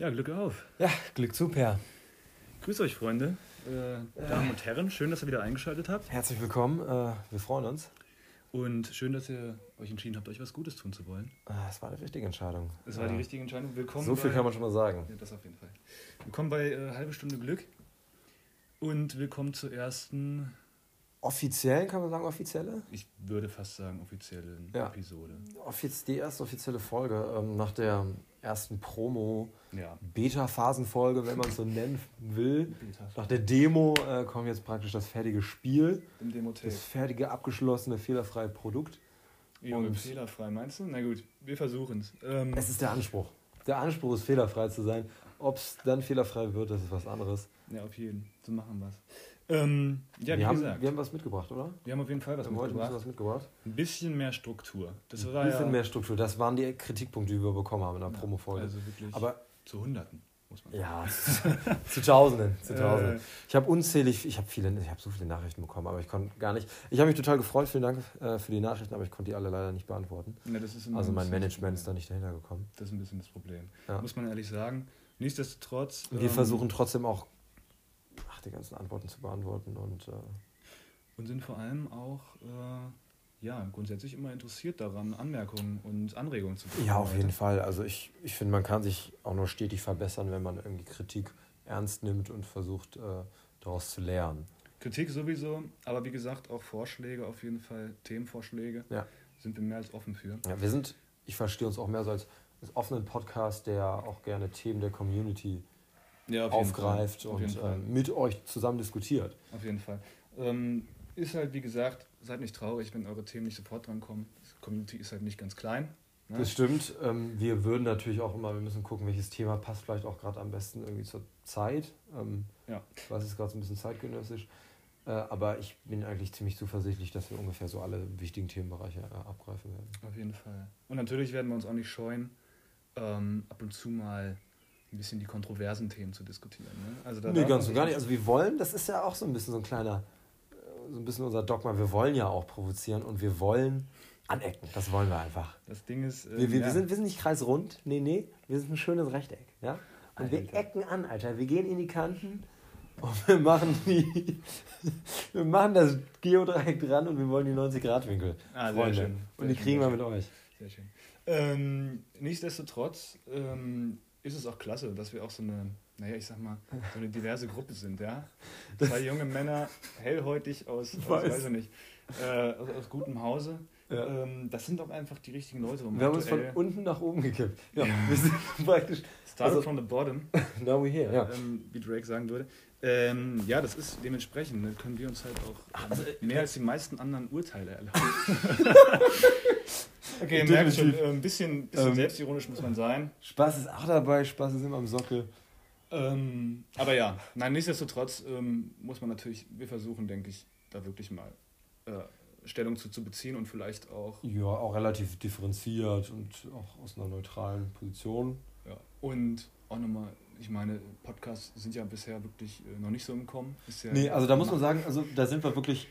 Ja, Glück auf. Ja, Glück zu, Per. Grüß euch, Freunde, äh, Damen und Herren. Schön, dass ihr wieder eingeschaltet habt. Herzlich willkommen. Äh, wir freuen uns. Und schön, dass ihr euch entschieden habt, euch was Gutes tun zu wollen. Es war die richtige Entscheidung. Es war die richtige Entscheidung. Willkommen. So viel bei, kann man schon mal sagen. Ja, das auf jeden Fall. Willkommen bei äh, Halbe Stunde Glück. Und willkommen zur ersten, Offiziell kann man sagen, offizielle? ich würde fast sagen, offiziellen Ja. Episode. Offiz die erste offizielle Folge ähm, nach der ersten Promo, Ja. Beta-Phasenfolge, wenn man es so nennen will. Nach der Demo äh, kommt jetzt praktisch das fertige Spiel, das fertige, abgeschlossene, fehlerfreie Produkt. Junge, und- fehlerfrei, meinst du? Na gut, wir versuchen es. Ähm, Es ist der Anspruch. Der Anspruch ist, fehlerfrei zu sein. Ob es dann fehlerfrei wird, das ist was anderes. Ja, auf jeden. So machen es. Ähm, ja, wie wir, haben, gesagt, wir haben was mitgebracht, oder? wir haben auf jeden Fall was Wir haben heute ein bisschen mitgebracht. was mitgebracht. Ein bisschen mehr Struktur. Das Ein war bisschen ja, mehr Struktur. Das waren die Kritikpunkte, die wir bekommen haben in der Ja, Promo-Folge. Also wirklich Aber zu Hunderten, muss man sagen. ja, zu Tausenden. Zu Tausenden. Äh, Ich habe unzählig, ich habe viele, ich habe so viele Nachrichten bekommen, aber ich konnte gar nicht. Ich habe mich total gefreut, vielen Dank äh, für die Nachrichten, aber ich konnte die alle leider nicht beantworten. ja, Also ein mein Management ist da nicht dahinter gekommen. Das ist ein bisschen das Problem. Muss man ehrlich sagen. Nichtsdestotrotz. Wir ähm, versuchen trotzdem auch ach, die ganzen Antworten zu beantworten und äh, Und sind vor allem auch äh, ja, grundsätzlich immer interessiert daran, Anmerkungen und Anregungen zu bekommen. ja, auf jeden Fall. Also ich, ich finde, man kann sich auch nur stetig verbessern, wenn man irgendwie Kritik ernst nimmt und versucht, äh, daraus zu lernen. Kritik sowieso, aber wie gesagt, auch Vorschläge auf jeden Fall, Themenvorschläge. Ja. Sind wir mehr als offen für. Ja, wir sind, ich verstehe uns auch mehr so als, als offenen Podcast, der auch gerne Themen der Community Ja, auf aufgreift. Auf und äh, mit euch zusammen diskutiert. Auf jeden Fall. Ähm, ist halt, wie gesagt, seid nicht traurig, wenn eure Themen nicht sofort drankommen. Die Community ist halt nicht ganz klein. Ne? Das stimmt. Ähm, wir würden natürlich auch immer, wir müssen gucken, welches Thema passt vielleicht auch gerade am besten irgendwie zur Zeit. Ähm, Ja. Es ist gerade so ein bisschen zeitgenössisch. Äh, aber ich bin eigentlich ziemlich zuversichtlich, dass wir ungefähr so alle wichtigen Themenbereiche äh, abgreifen werden. Auf jeden Fall. Und natürlich werden wir uns auch nicht scheuen, ähm, ab und zu mal ein bisschen die kontroversen Themen zu diskutieren. Ne? Also da nee, ganz und gar nicht. Also wir wollen, das ist ja auch so ein bisschen so ein kleiner, äh, so ein bisschen unser Dogma. Wir wollen ja auch provozieren und wir wollen anecken. Das wollen wir einfach. Das Ding ist. ähm, Wir, wir, ja, wir, sind, wir sind nicht kreisrund, nee, nee, wir sind ein schönes Rechteck. Ja? Und wir Alter. ecken an, Alter. Wir gehen in die Kanten und wir machen, die, wir machen das Geodreieck dran und wir wollen die 90-Grad-Winkel. Ah, sehr schön. Und Sehr die schön, kriegen wir mit euch. Sehr schön. Ähm, nichtsdestotrotz ähm, ist es auch klasse, dass wir auch so eine, naja, ich sag mal, so eine diverse Gruppe sind, ja. Zwei junge Männer, hellhäutig aus, aus weiß. weiß ich nicht, äh, aus, aus gutem Hause. Ja. Ähm, das sind auch einfach die richtigen Leute. Um Wir haben uns von unten nach oben gekippt. Ja, wir sind praktisch. Started also- from the bottom, Now we're here. Ja. ähm, wie Drake sagen würde. Ähm, ja, das ist dementsprechend, ne, können wir uns halt auch ähm, Also, mehr als die meisten anderen Urteile erlauben. okay, ihr merkt schon, äh, ein bisschen, bisschen Ähm, selbstironisch muss man sein. Spaß ist auch dabei, Spaß ist immer am Sockel. Ähm, aber ja, nein, nichtsdestotrotz ähm, muss man natürlich, wir versuchen, denke ich, da wirklich mal äh, Stellung zu, zu beziehen und vielleicht auch, Ja, auch relativ differenziert und auch aus einer neutralen Position. ja, und auch nochmal, ich meine, Podcasts sind ja bisher wirklich äh, noch nicht so im Kommen. Ist ja, Nee, also da muss man sagen, also da sind wir wirklich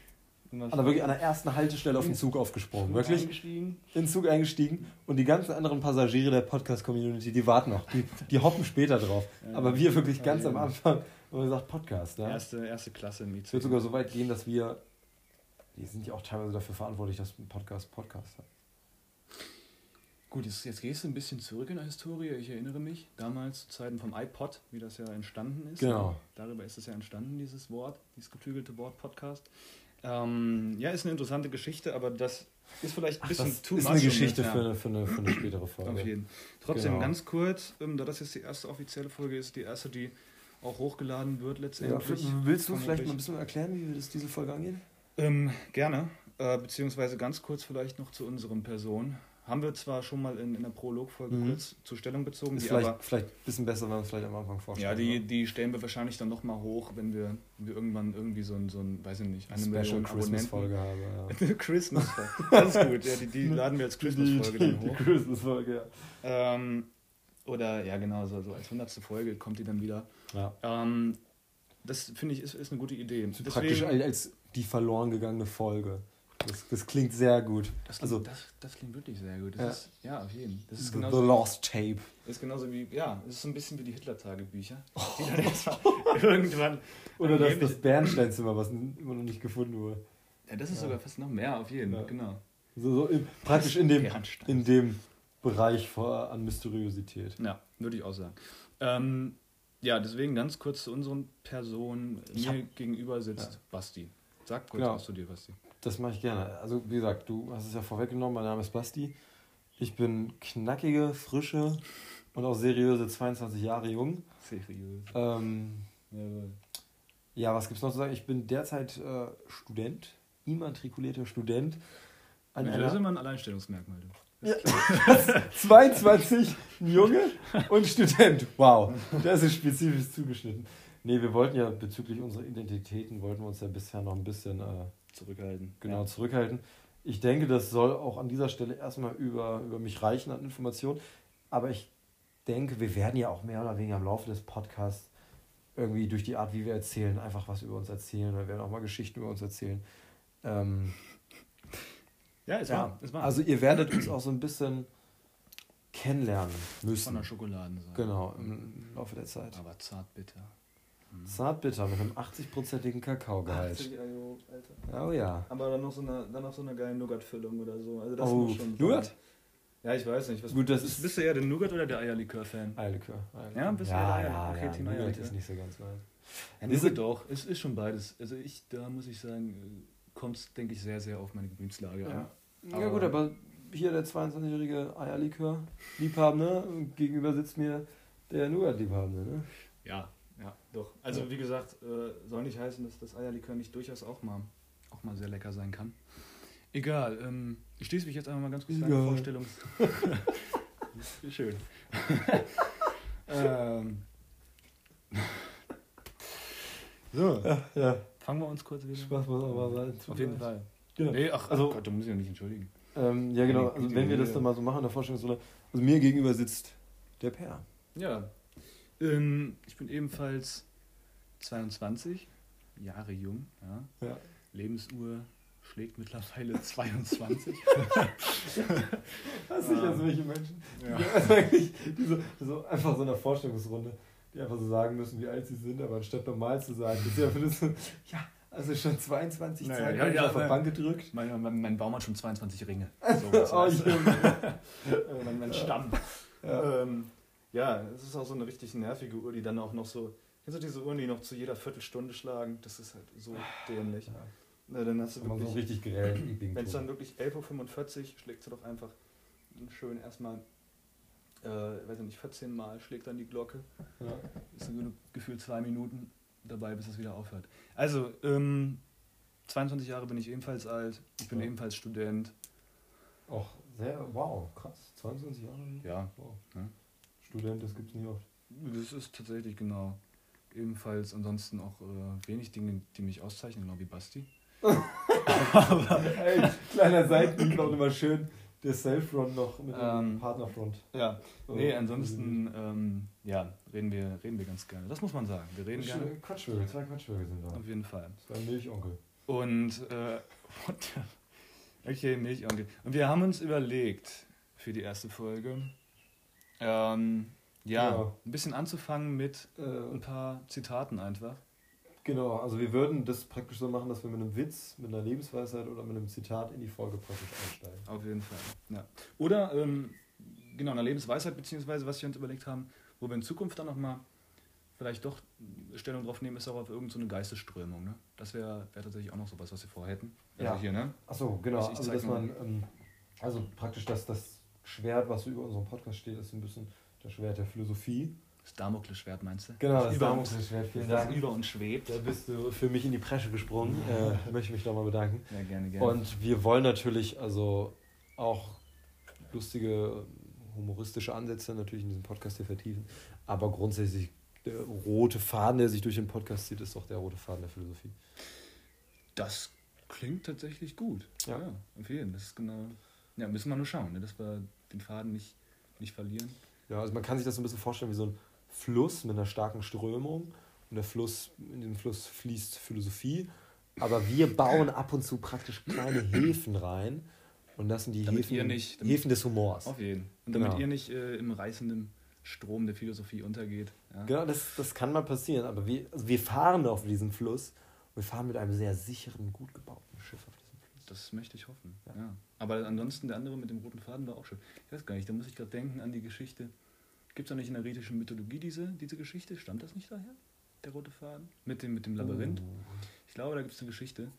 an der, wirklich an der ersten Haltestelle auf den Zug aufgesprungen. Wirklich eingestiegen. in den Zug eingestiegen und die ganzen anderen Passagiere der Podcast-Community, die warten noch. Die, die hoppen später drauf. Ja. Aber wir wirklich Ja, ganz ja. am Anfang, wo man sagt Podcast. Ne? Erste, erste Klasse im Es wird sogar so weit gehen, dass wir, die sind ja auch teilweise dafür verantwortlich, dass ein Podcast Podcast hat. Gut, jetzt, jetzt gehst du ein bisschen zurück in der Historie. Ich erinnere mich, damals zu Zeiten vom iPod, wie das ja entstanden ist. Genau. Darüber ist es ja entstanden, dieses Wort, dieses geflügelte Wort Podcast. Ähm, ja, ist eine interessante Geschichte, aber das ist vielleicht ein Ach, bisschen das too ist much. eine Geschichte das- für, ja, eine, für, eine, für eine spätere Folge. Auf jeden. Trotzdem Genau. ganz kurz, ähm, da das jetzt die erste offizielle Folge ist, die erste, die auch hochgeladen wird Ja, letztendlich. willst du vielleicht mal ein bisschen erklären, wie wir das diese Folge angehen? Ähm, gerne, äh, beziehungsweise ganz kurz vielleicht noch zu unseren Personen. Haben wir zwar schon mal in, in der Prolog-Folge Mhm. kurz zur Stellung bezogen, Ist die vielleicht, aber vielleicht ein bisschen besser, wenn wir es vielleicht am Anfang vorstellen. Ja, die, die stellen wir wahrscheinlich dann nochmal hoch, wenn wir, wir irgendwann irgendwie so ein, so ein, weiß ich nicht, eine Special Christmas-Folge haben. Ja. Christmas-Folge. Das ist gut, ja, die, die laden wir als Christmas-Folge dann Die hoch. Christmas-Folge, ja. Ähm, oder ja, genau, so, so als hundertste Folge kommt die dann wieder. ja. Ähm, das finde ich ist, ist eine gute Idee. Praktisch Deswegen, als die verloren gegangene Folge. Das, das klingt sehr gut. Das klingt, also, das, das klingt wirklich sehr gut. Das Ja. Ist, ja, auf jeden Fall. Das ist The genauso, Lost Tape. das ist genauso wie, ja, es ist so ein bisschen wie die Hitler-Tagebücher. Die dann irgendwann. Oder das, das Bernsteinzimmer, was immer noch nicht gefunden wurde. Ja, das ist Ja. sogar fast noch mehr, auf jeden Ja. genau. So, so im, praktisch in dem, Bernstein. in dem Bereich vor, an Mysteriosität. Ja, würde ich auch sagen. Ähm, ja, deswegen ganz kurz zu unseren Personen. Mir gegenüber sitzt. Basti. Sag kurz Genau. was zu dir, Basti. Das mache ich gerne. Also, wie gesagt, du hast es ja vorweggenommen. Mein Name ist Basti. Ich bin knackige, frische und auch seriöse 22 Jahre jung. Seriös. Ähm, Jawohl. ja, was gibt's noch zu sagen? Ich bin derzeit äh, Student, immatrikulierter Student. An Ja, das ist immer ein Alleinstellungsmerkmal. Ja, 22 Junge und Student. Wow, das ist spezifisch zugeschnitten. Nee, wir wollten ja bezüglich unserer Identitäten, wollten wir uns ja bisher noch ein bisschen äh, Zurückhalten. genau Ja. zurückhalten. Ich denke, das soll auch an dieser Stelle erstmal über, über mich reichen an Informationen. Aber ich denke, wir werden ja auch mehr oder weniger im Laufe des Podcasts irgendwie durch die Art, wie wir erzählen, einfach was über uns erzählen. Wir werden auch mal Geschichten über uns erzählen. Ähm, Ja, ist ja, wahr. Ist wahr. also ihr werdet uns auch so ein bisschen kennenlernen von müssen. der Schokoladenseite. Genau, im Laufe der Zeit. Aber zartbitter. Mhm. Zartbitter mit einem 80-prozentigen Kakaogehalt. 80 Euro, Alter. Oh ja. Aber dann noch so eine, dann noch so eine geile Nougat-Füllung oder so. Also das Oh, muss schon. Nougat? Ja, ich weiß nicht. Was, Gut, das bist, ist- bist du eher der Nougat oder der Eierlikör-Fan? Eierlikör. Eierlikör. Ja, bist du ja, eher- ja, okay, ja, Nougat Eierlikör. ist nicht so ganz meins. Ja, Ist Nougat doch. Es ist schon beides. Also ich, da muss ich sagen, kommt es, denke ich, sehr, sehr auf meine Gemütslage an. Ja. ja gut, aber hier der 22-jährige Eierlikör-Liebhabende, gegenüber sitzt mir der Nougat-Liebhabende. Ne? Ja, ja, doch. Also Ja. wie gesagt, äh, soll nicht heißen, dass das Eierlikör nicht durchaus auch mal, auch mal sehr lecker sein kann. Egal, ähm, ich schließe mich jetzt einfach mal ganz kurz deine Egal. Vorstellung. Schön. ähm, so, Ja, ja. fangen wir uns kurz wieder. Spaß muss aber sein. Auf jeden Fall. Genau. Nee, ach, Also- ach Gott, du musst dich ja nicht entschuldigen. Ähm, ja, genau. Also, wenn wir das dann mal so machen in der Vorstellungsrunde, also mir gegenüber sitzt der Per. Ja, ähm, ich bin ebenfalls 22 Jahre jung. Ja. Ja. Lebensuhr schlägt mittlerweile 22. Hast du Ah. also welche Menschen? Ja. Die eigentlich diese, so einfach so in einer Vorstellungsrunde, die einfach so sagen müssen, wie alt sie sind, aber anstatt normal zu sagen, ist ja für das so, ja, also schon 22 Naja, Zeit ja, ja, auf der. Bank gedrückt. Mein, mein, mein Baum hat schon 22 Ringe. So Oh. Äh, mein, mein Stamm. Ja. Ähm, ja, es ist auch so eine richtig nervige Uhr, die dann auch noch so. Kennst du diese Uhren, die noch zu jeder Viertelstunde schlagen? Das ist halt so dämlich. Na, dann hast du Wenn man so wirklich. richtig grell Wenn es dann wirklich 11.45 Uhr schlägt sie doch einfach schön erstmal, äh, weiß ich nicht, 14 Mal schlägt dann die Glocke. Ja. Ist dann gefühlt zwei Minuten dabei, bis es wieder aufhört. Also, ähm, 22 Jahre bin ich ebenfalls alt. Ich bin Ja. ebenfalls Student. Auch sehr, wow, krass, 22 Jahre. Ja, Wow. Ja. Student, das gibt's nicht oft. das ist tatsächlich genau. Ebenfalls ansonsten auch äh, wenig Dinge, die mich auszeichnen, genau wie Basti. Ey, kleiner Seitenhieb auch immer schön. Der Self-Run noch mit dem Ähm, Partnerfront. Ja, So, nee, ansonsten ähm, ja, reden, wir, reden wir ganz gerne. Das muss man sagen. Wir reden gerne. Quatschvögel, zwei Quatschvögel sind da. Auf jeden Fall. Ein Milchonkel. Und, äh, what the- okay, Milchonkel. Und wir haben uns überlegt für die erste Folge, ähm, ja, Ja. ein bisschen anzufangen mit Äh, ein paar Zitaten einfach. Genau, also wir würden das praktisch so machen, dass wir mit einem Witz, mit einer Lebensweisheit oder mit einem Zitat in die Folge praktisch einsteigen. Auf jeden Fall. Ja. Oder, ähm, genau, eine Lebensweisheit, beziehungsweise was wir uns überlegt haben, wo wir in Zukunft dann nochmal vielleicht doch Stellung drauf nehmen, ist auch auf irgendeine so Geistesströmung. Ne? Das wäre wär tatsächlich auch noch sowas, was wir vorhätten. Ja. Also hier, ne? Achso, genau. Also Also, dass man, ähm, also praktisch das, das Schwert, was über unserem Podcast steht, ist ein bisschen das Schwert der Philosophie. Das Damoklesschwert meinst du? Genau, das uns, Damoklesschwert, vielen das Dank. über uns schwebt. Da bist du für mich in die Presche gesprungen. Äh, möchte mich nochmal bedanken. Ja, gerne, gerne. Und wir wollen natürlich also auch lustige, humoristische Ansätze natürlich in diesem Podcast hier vertiefen. Aber grundsätzlich der rote Faden, der sich durch den Podcast zieht, ist doch der rote Faden der Philosophie. Das klingt tatsächlich gut. Ja. Ja, auf jeden Fall. Das ist genau. Ja, müssen wir nur schauen, ne? dass wir den Faden nicht, nicht verlieren. Ja, also man kann sich das so ein bisschen vorstellen wie so ein Fluss mit einer starken Strömung. Und der Fluss, in dem Fluss fließt Philosophie. Aber wir bauen ab und zu praktisch kleine Häfen rein. Und das sind die Damit Häfen, nicht- damit- Häfen des Humors. Auf jeden. Und damit Genau. ihr nicht äh, im reißenden Strom der Philosophie untergeht. Ja? Genau, das, das kann mal passieren. Aber wir, also wir fahren auf diesem Fluss. Wir fahren mit einem sehr sicheren, gut gebauten Schiff auf. Das möchte ich hoffen. Ja. Ja. Aber ansonsten der andere mit dem roten Faden war auch schön. Ich weiß gar nicht, da muss ich gerade denken an die Geschichte. Gibt es da nicht in der griechischen Mythologie diese, diese Geschichte? Stammt das nicht daher? Der rote Faden? Mit dem, mit dem Labyrinth? Ich glaube, da gibt es eine Geschichte.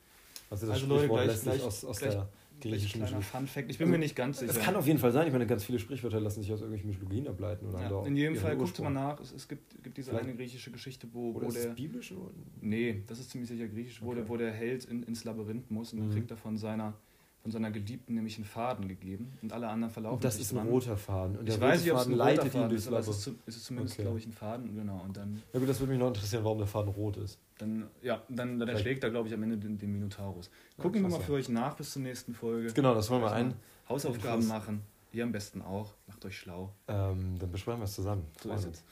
Also das Also Leute, gleich- gleich- aus, aus gleich- der griechischen Kleiner. Fun Fact. Ich bin mir nicht ganz sicher. Das kann auf jeden Fall sein. Ich meine, ganz viele Sprichwörter lassen sich aus irgendwelchen Mythologien ableiten. Da ja, in jedem Fall, guckt mal nach. Es, es gibt, gibt diese Vielleicht- eine griechische Geschichte, wo, Oder wo ist es der. biblisch? Oder? Nee, das ist ziemlich sicher griechisch, wo, Okay. der, wo der Held in, ins Labyrinth muss und dann Mhm. kriegt er von seiner, von seiner Geliebten nämlich einen Faden gegeben und alle anderen verlaufen Und das ist ein dran. roter Faden. Und der Ich weiß nicht, ob es Faden ein roter leitet ihn Faden ist, aber es ist, zu, es ist zumindest, Okay. glaube ich, ein Faden. Genau, und dann, Ja gut, das würde mich noch interessieren, warum der Faden rot ist. Dann, ja, dann, dann erschlägt er, glaube ich, am Ende den, den Minotaurus. Ja, Gucken wir mal für euch nach bis zur nächsten Folge. Genau, das holen wir ein. Hausaufgaben machen. Ihr am besten auch. Macht euch schlau. Ähm, dann besprechen wir es zusammen. So ist es.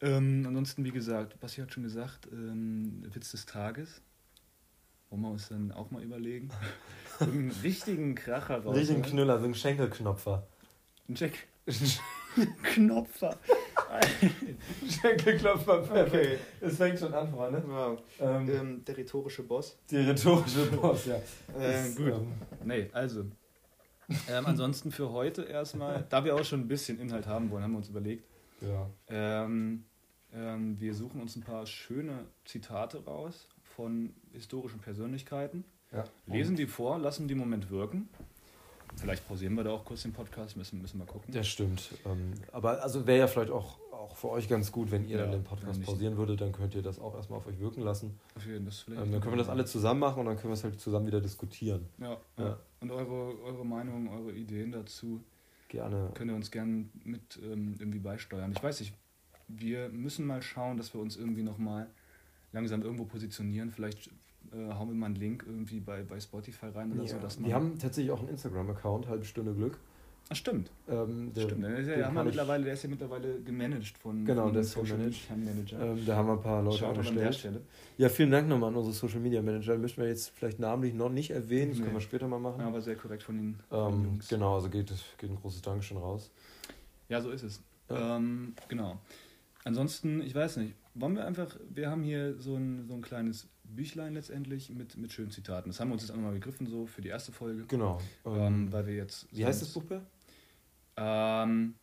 Ähm, ansonsten, wie gesagt, Basti hat schon gesagt, ähm, Witz des Tages. Wollen wir uns dann auch mal überlegen. Einen richtigen Kracher raus. Richtigen Knüller, so ein Schenkelknopfer. Ein Jack. Knopfer. Schenkelklopfer, Okay. Es fängt schon an, Freunde. Wow. Ähm, Ähm, der rhetorische Boss. die rhetorische Boss, ja. Äh, Ist, gut. ähm, Nee, also. Ähm, ansonsten für heute erstmal, da wir auch schon ein bisschen Inhalt haben wollen, haben wir uns überlegt, ja. ähm, ähm, wir suchen uns ein paar schöne Zitate raus von historischen Persönlichkeiten, ja. lesen die vor, lassen die im Moment wirken. Vielleicht pausieren wir da auch kurz den Podcast, müssen, müssen wir gucken. Das stimmt. Ähm, aber also wäre ja vielleicht auch, auch für euch ganz gut, wenn ihr Ja, dann den Podcast pausieren würdet, dann könnt ihr das auch erstmal auf euch wirken lassen. Auf jeden, das Ähm, dann können wir das alle zusammen machen und dann können wir es halt zusammen wieder diskutieren. Ja, ja. Und eure, eure Meinung, eure Ideen dazu Gerne. könnt ihr uns gerne mit ähm, irgendwie beisteuern. Ich weiß nicht, wir müssen mal schauen, dass wir uns irgendwie nochmal langsam irgendwo positionieren. Vielleicht äh, hauen wir mal einen Link irgendwie bei, bei Spotify rein oder so. Ja. Dass man, Wir haben tatsächlich auch einen Instagram-Account, halbe Stunde Glück. Ah, stimmt. Ähm, der, stimmt. Der ist, ja, den haben wir mittlerweile, der ist ja mittlerweile gemanagt von, Genau, der ist Social gemanagt. Media Manager. Ähm, da haben wir ein paar Leute Schaut an der angestellt. Stelle. Ja, vielen Dank nochmal an unsere Social Media Manager. Möchten wir jetzt vielleicht namentlich noch nicht erwähnen, das Nee. können wir später mal machen. Ja, aber sehr korrekt von den, von den ähm, Jungs. genau, also geht, geht ein großes Dankeschön raus. Ja, so ist es. Ja. Ähm, genau. Ansonsten, ich weiß nicht, wollen wir einfach, wir haben hier so ein, so ein kleines Büchlein letztendlich mit, mit schönen Zitaten. Das haben wir uns jetzt auch nochmal gegriffen, so für die erste Folge. Genau. Ähm, Ähm, weil wir jetzt. wie heißt das Buch, Bär? Ähm,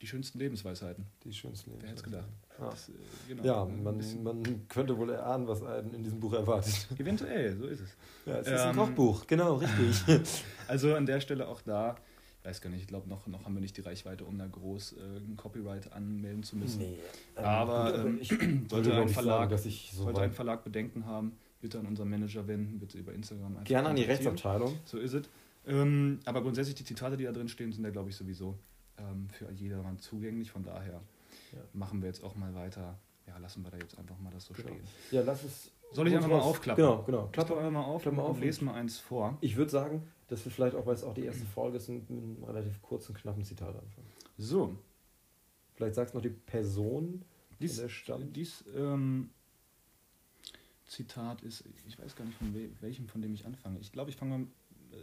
die schönsten Lebensweisheiten. Die schönsten Lebens. Wer hätte es gedacht? Ja, Das, äh, genau. ja man, man könnte wohl erahnen, was einen in diesem Buch erwartet. Eventuell, so ist es. Ja, es ist ein Ähm, Kochbuch, genau, richtig. Also an der Stelle auch da, ich weiß gar nicht, ich glaube, noch, noch haben wir nicht die Reichweite, um da groß äh, ein Copyright anmelden zu müssen. nee. ähm, Aber, ähm, ich sollte ein Verlag- sagen, dass ich so Sollte ein Verlag Bedenken haben, bitte an unseren Manager wenden, bitte über Instagram einfach gerne an die. Rechtsabteilung. So ist es. Ähm, aber grundsätzlich die Zitate, die da drin stehen, sind ja, glaube ich, sowieso ähm, für jedermann zugänglich. Von daher Ja. machen wir jetzt auch mal weiter. Ja, lassen wir da jetzt einfach mal das so Genau. stehen. Ja, lass es. Soll ich einfach mal aufklappen? Genau, genau. Klappe einfach mal auf, Klappe und auf lese mal eins vor. Ich würde sagen, dass wir vielleicht auch, weil es auch die erste Folge ist, mit einem relativ kurzen, knappen Zitat anfangen. So, Vielleicht sagst du noch die Person, dies, der stammt. dies ähm, Zitat ist, ich weiß gar nicht von we welchem, von dem ich anfange. Ich glaube, ich fange mal,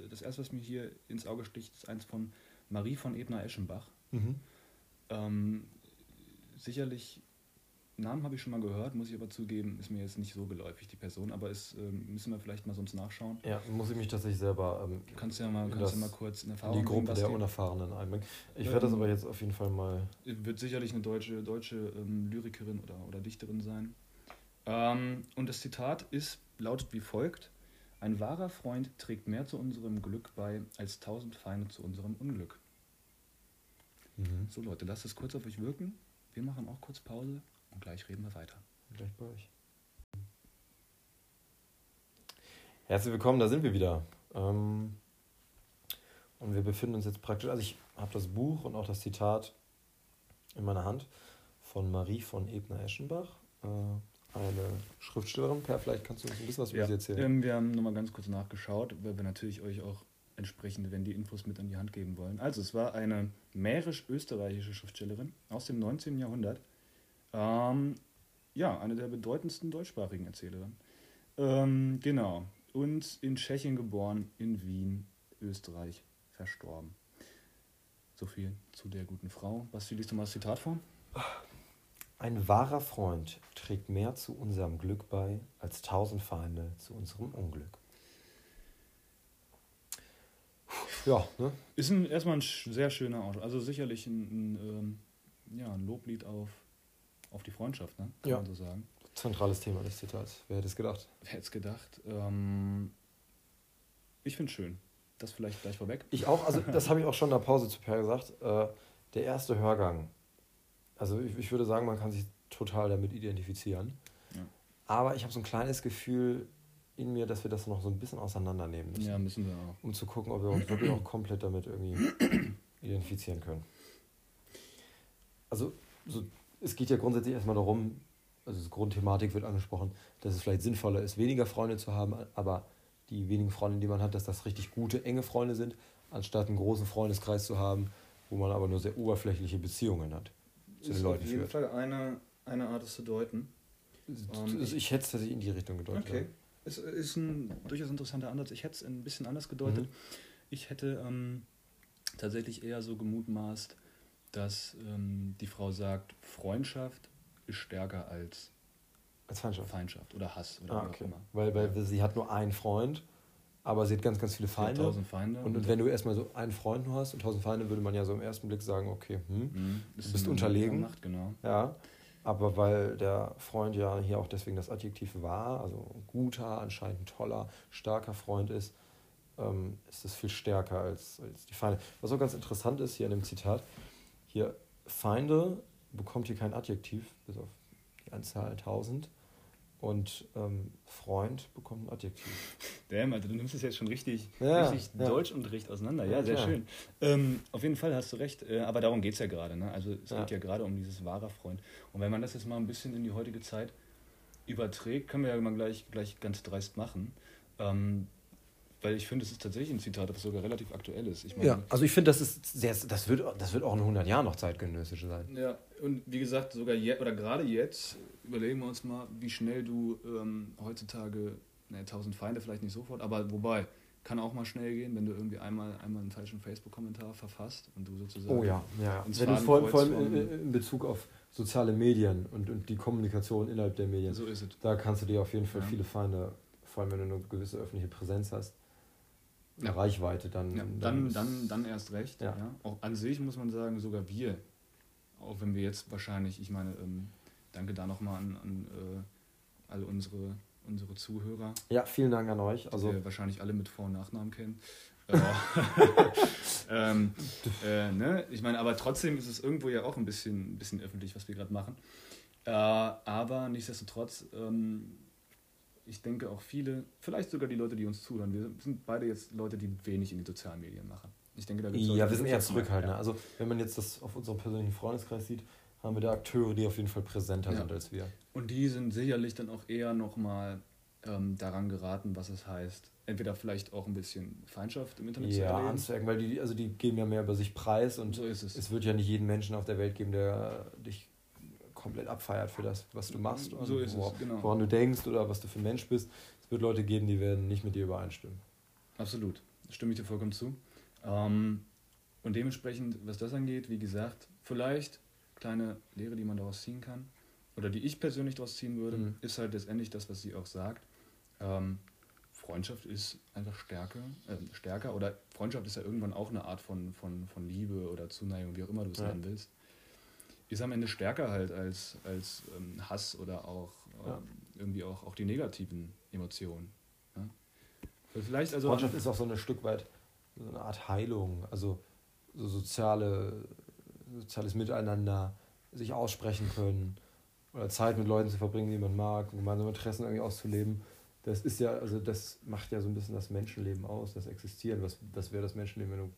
das erste, was mir hier ins Auge sticht, ist eins von Marie von Ebner-Eschenbach. Mhm. Ähm, sicherlich, Namen habe ich schon mal gehört, muss ich aber zugeben, ist mir jetzt nicht so geläufig, die Person, aber es ähm, müssen wir vielleicht mal sonst nachschauen. Ja, muss ich mich tatsächlich selber ähm, Du kannst ja mal, kannst ja mal kurz in Erfahrung die bringen, Gruppe was der Unerfahrenen einbringen. Ich werde das Ähm, aber jetzt auf jeden Fall mal. wird sicherlich eine deutsche, deutsche ähm, Lyrikerin oder, oder Dichterin sein. Ähm, und das Zitat ist, lautet wie folgt: Ein wahrer Freund trägt mehr zu unserem Glück bei als tausend Feinde zu unserem Unglück. Mhm. So Leute, lasst es kurz auf euch wirken. Wir machen auch kurz Pause und gleich reden wir weiter. Gleich bei euch. Herzlich willkommen, da sind wir wieder. Ähm, und wir befinden uns jetzt praktisch, also ich habe das Buch und auch das Zitat in meiner Hand von Marie von Ebner-Eschenbach, äh, eine Schriftstellerin. Per, vielleicht kannst du uns ein bisschen was über sie erzählen. ähm, wir haben nochmal ganz kurz nachgeschaut, weil wir natürlich euch auch entsprechend, wenn die Infos mit an die Hand geben wollen. Also es war eine mährisch-österreichische Schriftstellerin aus dem 19. Jahrhundert. Ähm, ja, eine der bedeutendsten deutschsprachigen Erzählerinnen. Ähm, genau. und in Tschechien geboren, in Wien, Österreich, verstorben. So viel zu der guten Frau. Was liest du mal das Zitat vor? Ein wahrer Freund trägt mehr zu unserem Glück bei als tausend Feinde zu unserem Unglück. Ja, ne? Ist ein, erstmal ein sehr schöner Autor. Also sicherlich ein, ein, ähm, ja, ein Loblied auf, auf die Freundschaft, ne? kann ja. man so sagen. Zentrales Thema des Zitats. Wer hätte es gedacht? Wer hätte es gedacht? Ähm, ich finde es schön. Das vielleicht gleich vorweg. Ich auch, also das habe ich auch schon in der Pause zu Per gesagt. Äh, der erste Hörgang. Also ich, ich würde sagen, man kann sich total damit identifizieren. Ja. Aber ich habe so ein kleines Gefühl in mir, dass wir das noch so ein bisschen auseinandernehmen müssen. Ja, müssen wir auch. Um zu gucken, ob wir uns wirklich auch komplett damit irgendwie identifizieren können. Also so, es geht ja grundsätzlich erstmal darum, also die Grundthematik wird angesprochen, dass es vielleicht sinnvoller ist, weniger Freunde zu haben, aber die wenigen Freunde, die man hat, dass das richtig gute, enge Freunde sind, anstatt einen großen Freundeskreis zu haben, wo man aber nur sehr oberflächliche Beziehungen hat zu den Leuten. Auf jeden führt. Fall eine, eine Art, es zu deuten. Ähm, ich hätte es tatsächlich in die Richtung gedeutet. Okay. Es ist ein durchaus interessanter Ansatz. Ich hätte es ein bisschen anders gedeutet. Mhm. Ich hätte ähm, tatsächlich eher so gemutmaßt, dass ähm, die Frau sagt, Freundschaft ist stärker als als Feindschaft. Feindschaft oder Hass oder ah, okay. immer. Weil, weil sie hat nur einen Freund, aber sie hat ganz, ganz viele Feinde. Tausend Feinde. Und, und wenn du erstmal so einen Freund nur hast und tausend Feinde, würde man ja so im ersten Blick sagen, okay, hm, mhm. du bist unterlegen. Macht, genau. Ja. Aber weil der Freund ja hier auch deswegen das Adjektiv war, also guter, anscheinend toller, starker Freund ist, ähm, ist es viel stärker als, als die Feinde. Was auch ganz interessant ist hier in dem Zitat, hier Feinde bekommt hier kein Adjektiv, bis auf die Anzahl 1000. Und ähm, Freund bekommt ein Adjektiv. Damn, Alter, du nimmst es jetzt schon richtig, ja, richtig ja. Deutschunterricht auseinander. Ja, sehr ja. schön. Ähm, auf jeden Fall hast du recht, äh, aber darum geht es ja gerade. Ne? Also es geht ja gerade um dieses wahre Freund. Und wenn man das jetzt mal ein bisschen in die heutige Zeit überträgt, können wir ja mal gleich, gleich ganz dreist machen. Ähm, weil ich finde, es ist tatsächlich ein Zitat, das sogar relativ aktuell ist. Ich meine, ja, also ich finde, das, das, wird, das wird auch in 100 Jahren noch zeitgenössisch sein. Ja, und wie gesagt, sogar je, oder gerade jetzt überlegen wir uns mal, wie schnell du ähm, heutzutage, ne, 1000 Feinde vielleicht nicht sofort, aber wobei, kann auch mal schnell gehen, wenn du irgendwie einmal, einmal einen falschen Facebook-Kommentar verfasst und du sozusagen. Oh ja, ja. Wenn du vor, vor allem in, Bezug auf soziale Medien und, und die Kommunikation innerhalb der Medien. So ist es. Da kannst du dir auf jeden Fall ja. viele Feinde, vor allem wenn du eine gewisse öffentliche Präsenz hast, ja. Reichweite, dann. Ja, dann, dann, dann, dann erst recht. Ja. ja. Auch an sich muss man sagen, sogar wir, auch wenn wir jetzt wahrscheinlich, ich meine, ähm, danke da nochmal an, an äh, alle unsere, unsere Zuhörer. Ja, vielen Dank an euch. Also, die wir wahrscheinlich alle mit Vor- und Nachnamen kennen. Äh, ähm, äh, ne? Ich meine, aber trotzdem ist es irgendwo ja auch ein bisschen, ein bisschen öffentlich, was wir gerade machen. Äh, aber nichtsdestotrotz ähm, ich denke auch viele, vielleicht sogar die Leute, die uns zuhören, wir sind beide jetzt Leute, die wenig in den sozialen Medien machen. Ich denke, da gibt's Ja, wir sind eher zurückhaltend. Ja. Also, wenn man jetzt das auf unserem persönlichen Freundeskreis sieht, haben wir da Akteure, die auf jeden Fall präsenter ja. sind als wir. Und die sind sicherlich dann auch eher nochmal ähm, daran geraten, was es heißt. Entweder vielleicht auch ein bisschen Feindschaft im Internet ja, zu erleben. Anzuerkennen, weil die, also die geben ja mehr über sich preis und so ist es. es wird ja nicht jeden Menschen auf der Welt geben, der dich komplett abfeiert für das, was du machst und so ist wo, genau. woran du denkst oder was du für ein Mensch bist. Es wird Leute geben, die werden nicht mit dir übereinstimmen. Absolut, stimme ich dir vollkommen zu. Ähm, und dementsprechend, was das angeht, wie gesagt, vielleicht kleine Lehre, die man daraus ziehen kann, oder die ich persönlich daraus ziehen würde, mhm. ist halt letztendlich das, was sie auch sagt. Ähm, Freundschaft ist einfach stärker, äh, stärker oder Freundschaft ist ja irgendwann auch eine Art von, von, von Liebe oder Zuneigung, wie auch immer du es ja. nennen willst ist am Ende stärker halt als, als ähm, Hass oder auch ja. ähm, irgendwie auch, auch die negativen Emotionen. Ja? Vielleicht also Freundschaft ist auch so ein Stück weit so eine Art Heilung, also so soziale, soziales Miteinander, sich aussprechen können oder Zeit mit Leuten zu verbringen, die man mag, gemeinsame Interessen irgendwie auszuleben. Das ist ja, also das macht ja so ein bisschen das Menschenleben aus, das Existieren. Was, was wäre das Menschenleben, wenn du,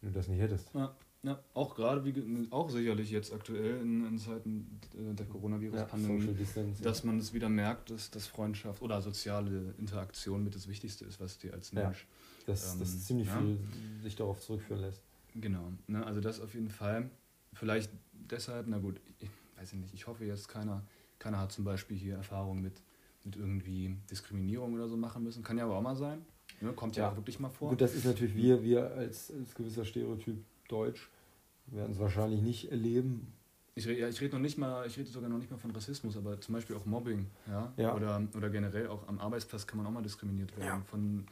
wenn du das nicht hättest? Ja. Ja, auch gerade, wie, auch sicherlich jetzt aktuell in, in Zeiten der Coronavirus-Pandemie, ja, dass man es wieder merkt, dass, dass Freundschaft oder soziale Interaktion mit das Wichtigste ist, was dir als Mensch. Ja, dass, ähm, dass ziemlich ja? viel sich darauf zurückführen lässt. Genau, ne, also das auf jeden Fall. Vielleicht deshalb, na gut, ich weiß nicht, ich hoffe jetzt, keiner, keiner hat zum Beispiel hier Erfahrung mit, mit irgendwie Diskriminierung oder so machen müssen. Kann ja aber auch mal sein. Ne? Kommt ja, Ja. auch wirklich mal vor. Gut, das ist natürlich wir, wir als, als gewisser Stereotyp Deutsch werden es wahrscheinlich nicht erleben. Ich, ja, ich rede noch nicht mal, ich rede sogar noch nicht mal von Rassismus, aber zum Beispiel auch Mobbing, ja? Ja. Oder, oder generell auch am Arbeitsplatz kann man auch mal diskriminiert werden von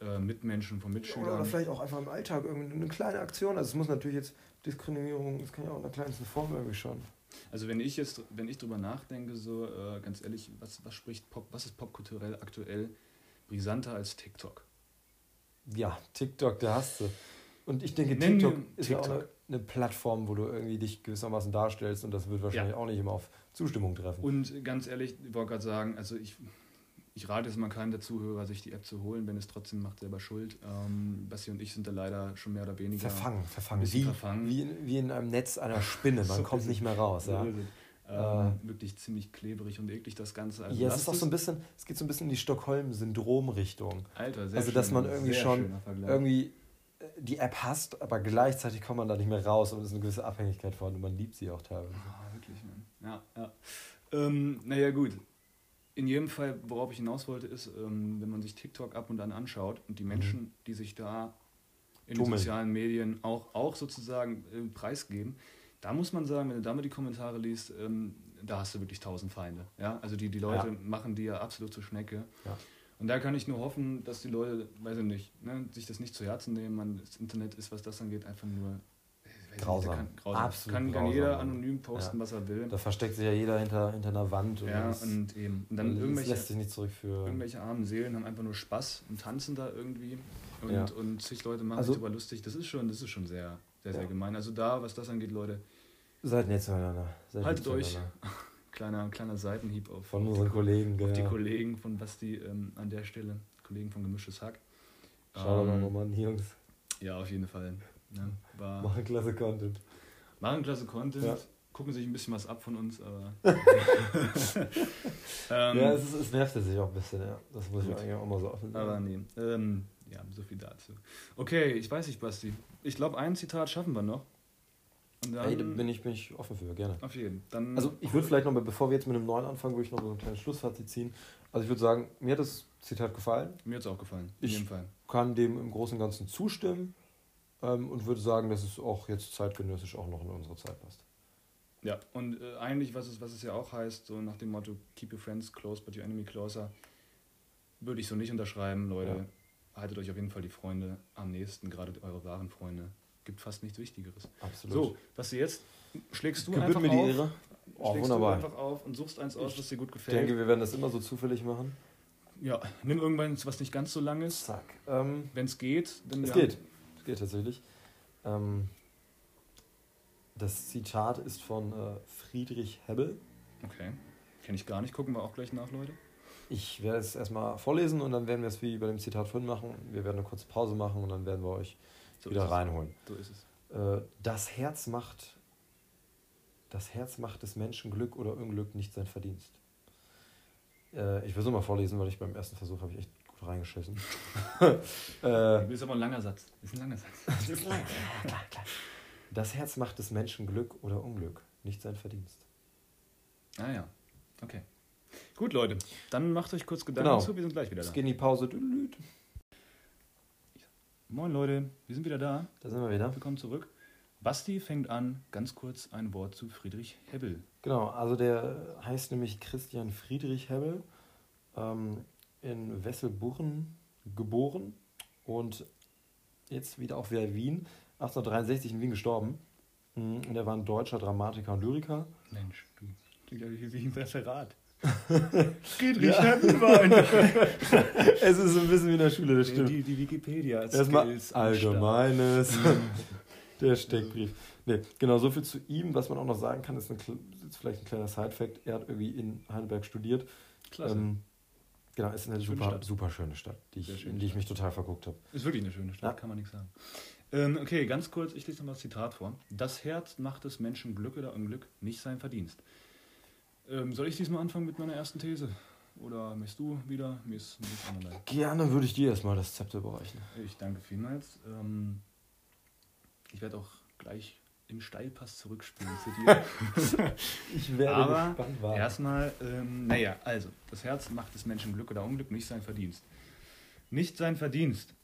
äh, Mitmenschen, von Mitschülern. Oder, oder vielleicht auch einfach im Alltag irgendwie eine kleine Aktion. Also es muss natürlich jetzt Diskriminierung, das kann ja auch in der kleinsten Form irgendwie schon. Also wenn ich jetzt, wenn ich drüber nachdenke, so äh, ganz ehrlich, was, was spricht Pop, was ist popkulturell aktuell brisanter als TikTok? Ja, TikTok, da hast du. Und ich denke, Nenn TikTok ist ja auch TikTok. eine, eine Plattform, wo du irgendwie dich gewissermaßen darstellst und das wird wahrscheinlich auch nicht immer auf Zustimmung treffen. Und ganz ehrlich, ich wollte gerade sagen, also ich, ich rate jetzt mal keinem der Zuhörer, sich die App zu holen, wenn es trotzdem macht, selber schuld. Ähm, Basti und ich sind da leider schon mehr oder weniger verfangen, verfangen. Wie, verfangen. Wie, in, wie in einem Netz einer Spinne, man So kommt nicht mehr raus. Ja, So es. Ähm, Wirklich ziemlich klebrig und eklig das Ganze. Also ja es ist auch so ein bisschen, es geht so ein bisschen in die Stockholm-Syndrom. Alter, sehr Also, dass schön, man irgendwie schon. Irgendwie äh, die App hasst, aber gleichzeitig kommt man da nicht mehr raus und es ist eine gewisse Abhängigkeit vorhanden und man liebt sie auch teilweise. Ah, wirklich, Mann. Ja, ja. Ähm, naja, gut. In jedem Fall, worauf ich hinaus wollte, ist, ähm, wenn man sich TikTok ab und an anschaut und die Menschen, die sich da in den Tummeln. sozialen Medien auch, auch sozusagen äh, preisgeben, da muss man sagen, wenn du da mal die Kommentare liest, ähm, da hast du wirklich tausend Feinde. Ja? Also die, die Leute Ja. machen die ja absolut zur Schnecke. Ja. Und da kann ich nur hoffen, dass die Leute, weiß ich nicht, ne, sich das nicht zu Herzen nehmen. Man, das Internet ist, was das angeht, einfach nur Grausam. Kann, grausam. Absolut kann, kann grausam, jeder anonym posten, Ja. was er will. Da versteckt sich ja jeder hinter, hinter einer Wand und, Ja, und eben. Und dann das lässt irgendwelche, sich nicht zurückführen. irgendwelche armen Seelen haben einfach nur Spaß und tanzen da irgendwie. Und, Ja. und sich Leute machen Also- sich darüber lustig. Das ist schon, das ist schon sehr, sehr, sehr Ja. gemein. Also da, was das angeht, Leute, Seid nett zueinander. Seid Haltet euch. kleiner, kleiner Seitenhieb auf, Von unseren Kollegen, die, auf die genau. Kollegen von Basti ähm, an der Stelle. Kollegen von Gemischtes Hack. Schaut Ähm, mal an, die Jungs. Ja, auf jeden Fall. Ne? War, Machen klasse Content. machen klasse Content, Ja. gucken sich ein bisschen was ab von uns, aber. ähm, ja, es, ist, es nervt sich auch ein bisschen, ja. Das muss ich Gut. eigentlich auch mal so offen Aber sagen. nee. Ähm, ja, so viel dazu. Okay, ich weiß nicht, Basti. Ich glaube, ein Zitat schaffen wir noch. Und dann, Ey, da bin ich, bin ich offen für, gerne. auf jeden. Dann, Also ich würde vielleicht noch, mal, bevor wir jetzt mit einem neuen anfangen, würde ich noch so ein kleines Schlussfazit ziehen. Also ich würde sagen, mir hat das Zitat gefallen. mir hat es auch gefallen. In Ich- jedem Fall. kann dem im Großen und Ganzen zustimmen und würde sagen, dass es auch jetzt zeitgenössisch auch noch in unsere Zeit passt. Ja, und äh, eigentlich, was es, was es ja auch heißt, so nach dem Motto, keep your friends close, but your enemy closer, würde ich so nicht unterschreiben, Leute. Haltet euch auf jeden Fall die Freunde am nächsten, gerade eure wahren Freunde. Gibt fast nichts Wichtigeres. Absolut. So, Basti, jetzt schlägst du Gebührt einfach mir die auf, Ehre. Oh, schlägst wunderbar. du einfach auf und suchst eins aus, Ich was dir gut Ich gefällt. denke, wir werden das immer so zufällig machen. Ja, nimm irgendwann, was nicht ganz so lang ist. Zack. Ähm, Wenn es geht, dann es wir geht. Es geht tatsächlich. Ähm, das Zitat ist von äh, Friedrich Hebbel. Okay. Kenne ich gar nicht. Gucken wir auch gleich nach, Leute. Ich werde es erstmal vorlesen und dann werden wir es wie bei dem Zitat vorhin machen. Wir werden eine kurze Pause machen und dann werden wir euch So wieder reinholen. So ist es. Äh, das Herz macht das Herz macht des Menschen Glück oder Unglück nicht sein Verdienst. Äh, ich will es mal vorlesen, weil ich beim ersten Versuch habe ich echt reingeschissen. äh, Das ist aber ein langer Satz. Das ist ein langer Satz. klar, klar. Das Herz macht des Menschen Glück oder Unglück, nicht sein Verdienst. Ah ja. Okay. Gut, Leute. Dann macht euch kurz Gedanken Genau. zu. Wir sind gleich wieder da. geht in die Pause. Moin, Leute. Wir sind wieder da. Da sind wir wieder. Willkommen zurück. Basti fängt an, ganz kurz ein Wort zu Friedrich Hebbel. Genau, also der heißt nämlich Christian Friedrich Hebbel, ähm, in Wesselbuchen geboren und jetzt wieder auch wieder Wien, 1863 in Wien gestorben. Mhm, Und er war ein deutscher Dramatiker und Lyriker. Mensch, du klingt ja wie ein Referat. Friedrich Hebbel war ein es ist ein bisschen wie in der Schule, das stimmt. die, die Wikipedia Erstmal Allgemeines. der Steckbrief. Nee, genau, so viel zu ihm. Was man auch noch sagen kann, ist, ein, ist vielleicht ein kleiner Side-Fact. Er hat irgendwie in Heidelberg studiert. Klasse. Ähm, genau, ist eine Schöne super, Stadt. super schöne Stadt, die ich, schöne in die ich mich total verguckt habe. Ist wirklich eine schöne Stadt, Ja. kann man nichts sagen. Ähm, okay, ganz kurz, ich lese nochmal das Zitat vor. Das Herz macht des Menschen Glück oder Unglück, nicht sein Verdienst. Ähm, soll ich diesmal anfangen mit meiner ersten These? Oder möchtest du wieder? Mir ist nichts. Gerne würde ich dir erstmal das Zepter überreichen. Ich danke vielmals. Ähm, ich werde auch gleich im Steilpass zurückspielen zu dir. ich werde Aber gespannt warten. erstmal, ähm, naja, also, das Herz macht des Menschen Glück oder Unglück, nicht sein Verdienst. Nicht sein Verdienst.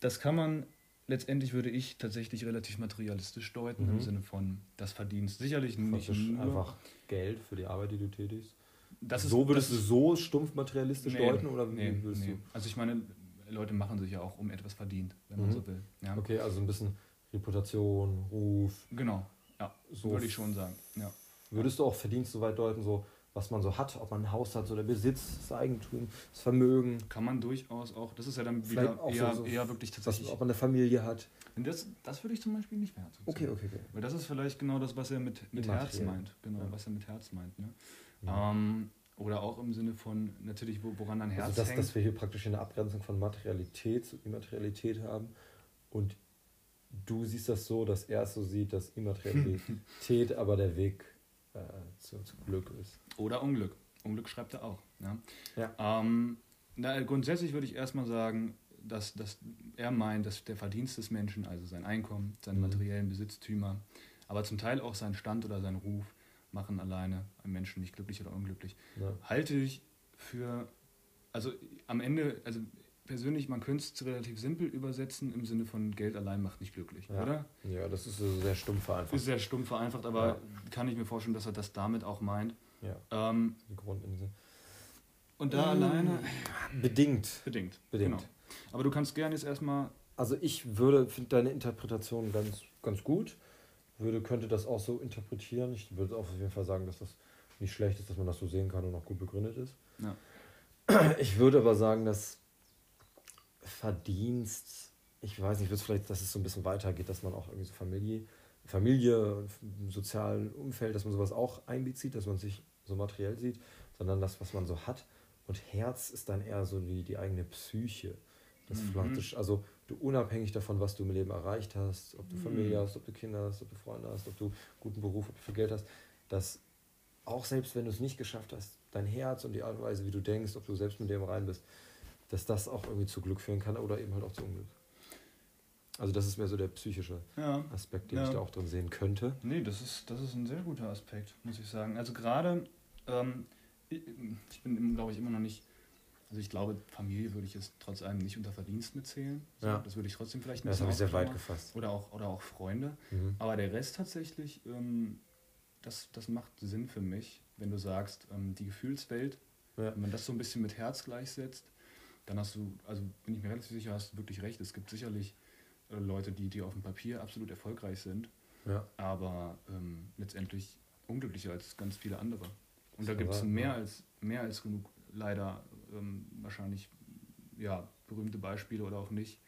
Das kann man letztendlich, würde ich tatsächlich relativ materialistisch deuten, Mhm. im Sinne von das Verdienst. Sicherlich nicht nur. einfach Geld für die Arbeit, die du tätigst. das ist, so würdest das, du so stumpf materialistisch Nee, deuten oder wie nee, würdest nee. Also ich meine, Leute machen sich ja auch um etwas verdient, wenn man Mhm. so will. Ja. Okay, also ein bisschen Reputation, Ruf. Genau, ja, So würde ich schon sagen. Ja. Würdest du auch Verdienst so weit deuten, so was man so hat, ob man ein Haus hat, so der Besitz, das Eigentum, das Vermögen, Kann man durchaus auch, das ist ja dann wieder auch so- eher, so eher wirklich was, tatsächlich. ob man eine Familie hat. Das, das würde ich zum Beispiel nicht mehr dazu Okay, okay, okay. Weil das ist vielleicht genau das, was er mit, mit Herz meint. Genau, Ja. was er mit Herz meint. Ne? Ja. Ähm, oder auch im Sinne von, natürlich, wo, woran dein Herz Also, dass, hängt. dass wir hier praktisch eine Abgrenzung von Materialität zu Immaterialität haben und du siehst das so, dass er es so sieht, dass Immaterialität aber der Weg äh, zu, zu Glück ist. Oder Unglück. Unglück schreibt er auch. Ja? Ja. Ähm, na, grundsätzlich würde ich erstmal sagen, dass, dass er meint, dass der Verdienst des Menschen, also sein Einkommen, seine Mhm. materiellen Besitztümer, aber zum Teil auch sein Stand oder sein Ruf, machen alleine einen Menschen nicht glücklich oder unglücklich. Ja. Halte ich für, also am Ende, also persönlich, man könnte es relativ simpel übersetzen im Sinne von Geld allein macht nicht glücklich, Ja. oder? ja, das ist sehr stumpf vereinfacht. Ist sehr stumpf vereinfacht, aber Ja. kann ich mir vorstellen, dass er das damit auch meint. Ja, Ähm, die Grundinsel. und da Mm. alleine Bedingt. bedingt. Bedingt. Genau. Aber du kannst gerne jetzt erstmal. Also ich würde, finde deine Interpretation ganz, ganz gut. Würde, könnte das auch so interpretieren. Ich würde auf jeden Fall sagen, dass das nicht schlecht ist, dass man das so sehen kann und auch gut begründet ist. Ja. Ich würde aber sagen, dass Verdienst, ich weiß nicht, wird vielleicht, dass es so ein bisschen weitergeht, dass man auch irgendwie so Familie, Familie, sozialen Umfeld, dass man sowas auch einbezieht, dass man sich so materiell sieht, sondern das, was man so hat. Und Herz ist dann eher so die, die eigene Psyche. Das Mhm. praktisch, also du unabhängig davon, was du im Leben erreicht hast, ob du Mhm. Familie hast, ob du Kinder hast, ob du Freunde hast, ob du guten Beruf, ob du viel Geld hast, dass auch selbst wenn du es nicht geschafft hast, dein Herz und die Art und Weise, wie du denkst, ob du selbst mit dem rein bist, dass das auch irgendwie zu Glück führen kann oder eben halt auch zu Unglück. Also das ist mehr so der psychische Ja. Aspekt, den Ja. ich da auch drin sehen könnte. Nee, das ist, das ist ein sehr guter Aspekt, muss ich sagen. Also gerade, ähm, ich, bin, glaube ich, immer noch nicht. Also ich glaube, Familie würde ich jetzt trotz allem nicht unter Verdienst mitzählen. So, Ja. Das würde ich trotzdem vielleicht Ja, das habe ich sehr weit gefasst. Oder auch, oder auch Freunde. Mhm. Aber der Rest tatsächlich, ähm, das, das macht Sinn für mich, wenn du sagst, ähm, die Gefühlswelt, wenn man das so ein bisschen mit Herz gleichsetzt, dann hast du, also bin ich mir relativ sicher, hast du wirklich recht. Es gibt sicherlich äh, Leute, die, die auf dem Papier absolut erfolgreich sind, Ja. aber ähm, letztendlich unglücklicher als ganz viele andere. Und da kann gibt es mehr, ja. als, mehr als genug, leider ähm, wahrscheinlich ja, berühmte Beispiele oder auch nicht,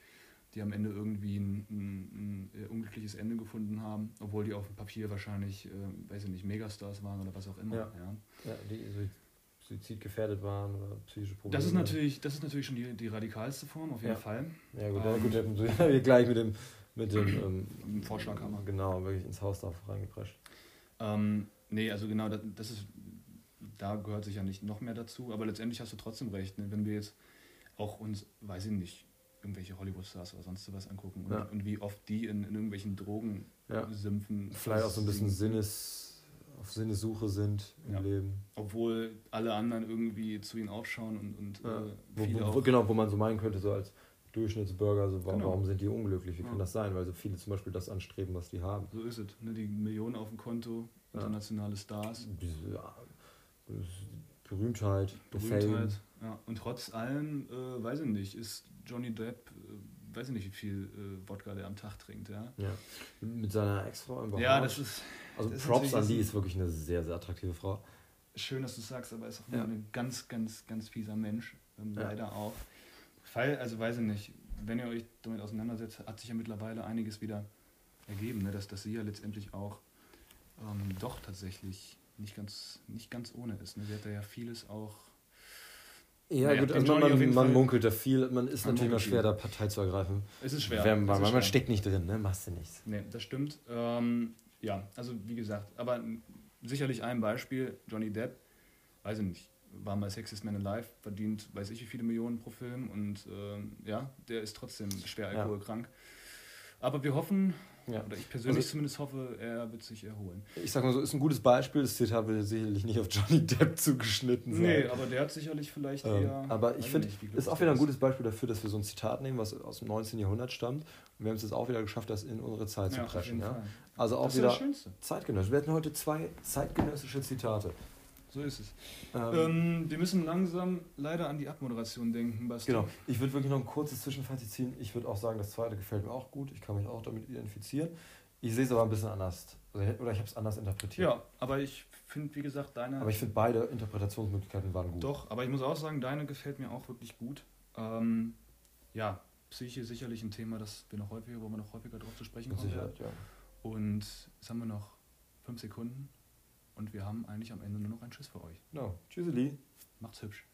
die am Ende irgendwie ein, ein, ein äh, unglückliches Ende gefunden haben, obwohl die auf dem Papier wahrscheinlich, äh, weiß ich nicht, Megastars waren oder was auch immer. Ja. Ja. die suizidgefährdet waren oder psychische Probleme. Das ist natürlich, das ist natürlich schon die, die radikalste Form, auf jeden Ja. Fall. Ja gut, ja, Ähm, gut, wir gleich mit dem, mit dem ähm, Vorschlaghammer. Genau, wirklich ins Haus da reingeprescht. Ähm, nee, also genau, das, das ist, da gehört sich ja nicht noch mehr dazu, aber letztendlich hast du trotzdem recht, ne? wenn wir jetzt auch uns, weiß ich nicht, irgendwelche Hollywood-Stars oder sonst was angucken und, Ja. und wie oft die in, in irgendwelchen Drogen Ja. sümpfen. Vielleicht auch so ein bisschen Sinnes, auf Sinnessuche sind im Ja. Leben. Obwohl alle anderen irgendwie zu ihnen aufschauen und, und Ja. äh, Wo, viele wo, wo, genau, wo man so meinen könnte, so als Durchschnittsbürger, so, warum, Genau. warum sind die unglücklich? Wie Ja. kann das sein? Weil so viele zum Beispiel das anstreben, was die haben. So ist es. Ne? Die Millionen auf dem Konto, internationale Stars, ja, Berühmtheit, Berühmtheit. Ja. Und trotz allem, äh, weiß ich nicht, ist Johnny Depp, weiß ich nicht, wie viel äh, Wodka der am Tag trinkt. Ja. Ja. Mit seiner Ex-Frau überhaupt. ja das ist also das ist Props natürlich an die, ist wirklich eine sehr, sehr attraktive Frau. schön, dass du sagst, aber ist auch Ja. ein ganz, ganz, ganz fieser Mensch. Ähm, Ja. Leider auch. Fall, also weiß ich nicht, wenn ihr euch damit auseinandersetzt, hat sich ja mittlerweile einiges wieder ergeben, ne? dass, dass sie ja letztendlich auch ähm, doch tatsächlich nicht ganz, nicht ganz ohne ist. Ne? Sie hat da ja vieles auch. Ja, Naja, gut, also man, man munkelt da viel. Man ist Man natürlich mal schwer, da Partei zu ergreifen. Es ist schwer. Wenn, weil ist man schwer. steckt nicht drin, ne? Machst du nichts. Nee, das stimmt. Ähm, ja, also wie gesagt, aber sicherlich ein Beispiel, Johnny Depp, weiß ich nicht, war mal Sexiest Man Alive, verdient weiß ich wie viele Millionen pro Film und ähm, ja, der ist trotzdem schwer Ja. alkoholkrank. Aber wir hoffen, Ja. Oder ich persönlich also, zumindest hoffe, er wird sich erholen. Ich sag mal so, ist ein gutes Beispiel. Das Zitat will sicherlich nicht auf Johnny Depp zugeschnitten sein. Nee, aber der hat sicherlich vielleicht ähm, eher. Aber ich finde, ist auch wieder ein gutes Beispiel dafür, dass wir so ein Zitat nehmen, was aus dem 19. Jahrhundert stammt. Und wir haben es jetzt auch wieder geschafft, das in unsere Zeit ja, zu preschen. Ja? Also auch wieder zeitgenössisch. Wir hatten heute zwei zeitgenössische Zitate. So ist es. Ähm, ähm, wir müssen langsam leider an die Abmoderation denken, Basti. Genau. Ich würde wirklich noch ein kurzes Zwischenfazit ziehen. Ich würde auch sagen, das zweite gefällt mir auch gut. Ich kann mich auch damit identifizieren. Ich sehe es aber ein bisschen anders. Oder ich habe es anders interpretiert. Ja, aber ich finde, wie gesagt, deine. Aber ich finde, beide Interpretationsmöglichkeiten waren gut. Doch, aber ich muss auch sagen, deine gefällt mir auch wirklich gut. Ähm, ja, Psyche sicherlich ein Thema, das wir noch häufiger, wo wir noch häufiger darauf zu sprechen kommen. Sicherheit, ja. Und jetzt haben wir noch fünf Sekunden. Und wir haben eigentlich am Ende nur noch einen Tschüss für euch. No. Tschüsseli. Macht's hübsch.